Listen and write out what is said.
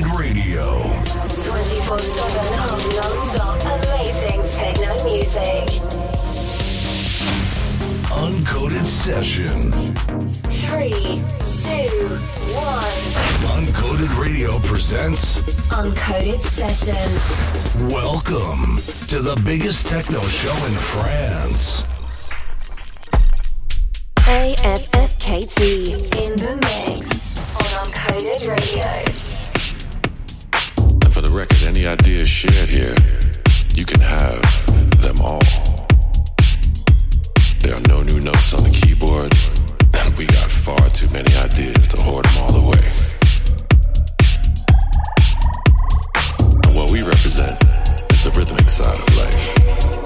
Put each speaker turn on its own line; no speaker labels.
Radio.
24 7 non stop amazing techno music.
Uncoded Session.
3, 2, 1.
Uncoded Radio presents
Uncoded Session.
Welcome to the biggest techno show in France.
AFFKT in the mix on Uncoded Radio
record, any ideas shared here, you can have them all. There are no new notes on the keyboard, and we got far too many ideas to hoard them all away. And what we represent is the rhythmic side of life.